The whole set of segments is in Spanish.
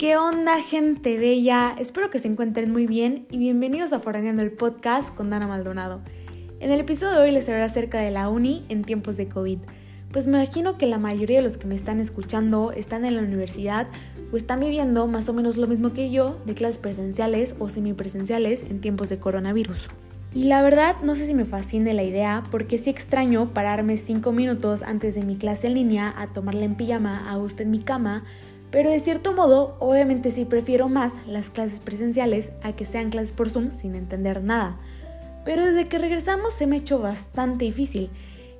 ¿Qué onda, gente bella? Espero que se encuentren muy bien y bienvenidos a Foraneando el podcast con Dana Maldonado. En el episodio de hoy les hablaré acerca de la uni en tiempos de COVID. Pues me imagino que la mayoría de los que me están escuchando están en la universidad o están viviendo más o menos lo mismo que yo de clases presenciales o semipresenciales en tiempos de coronavirus. Y la verdad no sé si me fascine la idea porque sí extraño pararme 5 minutos antes de mi clase en línea a tomarla en pijama a gusto en mi cama, pero de cierto modo obviamente sí prefiero más las clases presenciales a que sean clases por Zoom sin entender nada. Pero desde que regresamos se me ha hecho bastante difícil,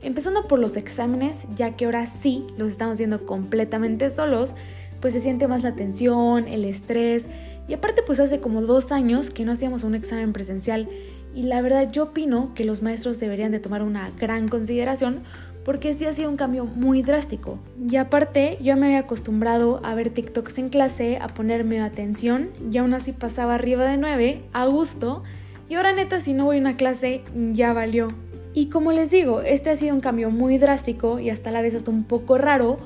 empezando por los exámenes, ya que ahora sí los estamos haciendo completamente solos, pues se siente más la tensión, el estrés, y aparte pues hace como dos años que no hacíamos un examen presencial y la verdad yo opino que los maestros deberían de tomar una gran consideración porque sí ha sido un cambio muy drástico. Y aparte, yo me había acostumbrado a ver TikToks en clase, a ponerme atención, y aún así pasaba arriba de 9, a gusto, y ahora neta, si no voy a una clase, ya valió. Y como les digo, este ha sido un cambio muy drástico y hasta la vez hasta un poco raro,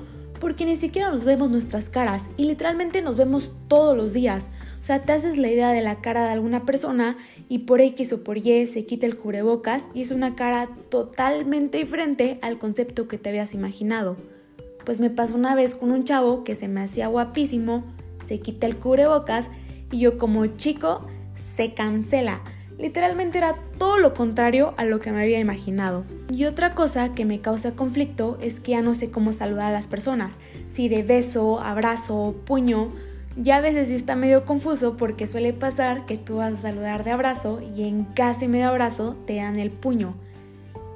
porque ni siquiera nos vemos nuestras caras, y literalmente nos vemos todos los días. O sea, te haces la idea de la cara de alguna persona y por X o por Y se quita el cubrebocas y es una cara totalmente diferente al concepto que te habías imaginado. Pues me pasó una vez con un chavo que se me hacía guapísimo, se quita el cubrebocas y yo como chico se cancela. Literalmente era todo lo contrario a lo que me había imaginado. Y otra cosa que me causa conflicto es que ya no sé cómo saludar a las personas, si de beso, abrazo, puño, ya a veces sí está medio confuso porque suele pasar que tú vas a saludar de abrazo y en casi medio abrazo te dan el puño.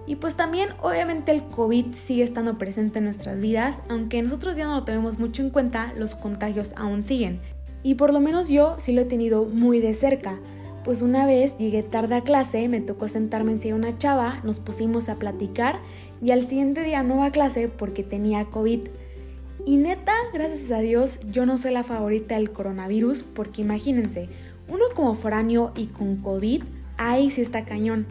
Y pues también obviamente el COVID sigue estando presente en nuestras vidas, aunque nosotros ya no lo tenemos mucho en cuenta, los contagios aún siguen. Y por lo menos yo sí lo he tenido muy de cerca. Pues una vez llegué tarde a clase, me tocó sentarme encima de una chava, nos pusimos a platicar y al siguiente día no a clase porque tenía COVID. Y neta, gracias a Dios, yo no soy la favorita del coronavirus porque imagínense, uno como foráneo y con COVID, ahí sí está cañón.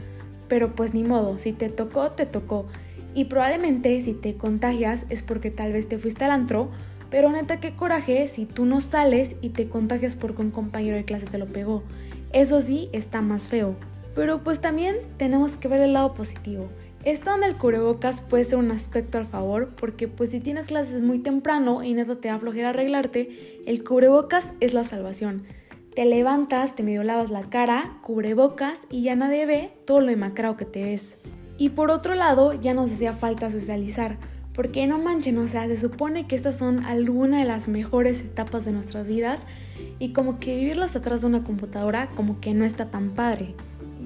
Pero pues ni modo, si te tocó, te tocó. Y probablemente si te contagias es porque tal vez te fuiste al antro, pero neta qué coraje si tú no sales y te contagias porque un compañero de clase te lo pegó. Eso sí, está más feo. Pero pues también tenemos que ver el lado positivo. Esto donde el cubrebocas puede ser un aspecto al favor porque pues si tienes clases muy temprano y neta te va a flojera arreglarte, el cubrebocas es la salvación. Te levantas, te medio lavas la cara, cubrebocas y ya nadie ve todo lo demacrado que te ves. Y por otro lado, ya nos hacía falta socializar, porque no manchen, o sea, se supone que estas son algunas de las mejores etapas de nuestras vidas y como que vivirlas atrás de una computadora como que no está tan padre.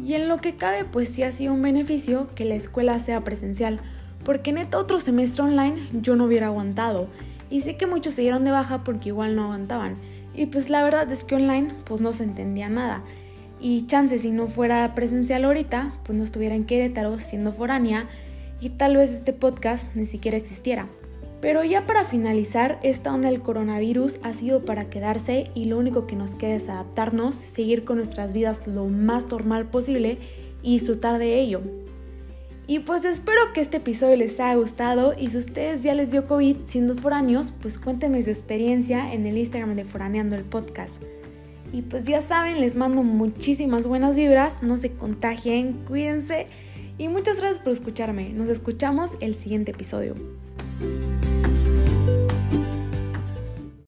Y en lo que cabe, pues sí ha sido un beneficio que la escuela sea presencial, porque neta otro semestre online yo no hubiera aguantado. Y sé que muchos se dieron de baja porque igual no aguantaban. Y pues la verdad es que online pues no se entendía nada. Y chance si no fuera presencial ahorita, pues no estuviera en Querétaro siendo foránea y tal vez este podcast ni siquiera existiera. Pero ya para finalizar, esta onda del coronavirus ha sido para quedarse y lo único que nos queda es adaptarnos, seguir con nuestras vidas lo más normal posible y disfrutar de ello. Y pues espero que este episodio les haya gustado y si ustedes ya les dio COVID siendo foráneos, pues cuéntenme su experiencia en el Instagram de Foraneando el Podcast. Y pues ya saben, les mando muchísimas buenas vibras, no se contagien, cuídense y muchas gracias por escucharme. Nos escuchamos el siguiente episodio.